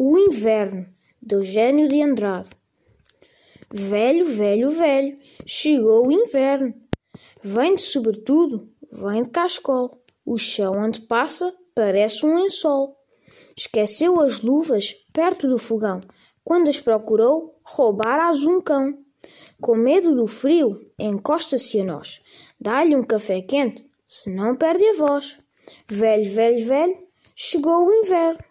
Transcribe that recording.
O Inverno, de Eugênio de Andrade. Velho, velho, velho, chegou o inverno. Vem de sobretudo, vem de cascol. O chão onde passa parece um lençol. Esqueceu as luvas perto do fogão. Quando as procurou, roubar-as um cão. Com medo do frio, encosta-se a nós. Dá-lhe um café quente, senão perde a voz. Velho, velho, velho, chegou o inverno.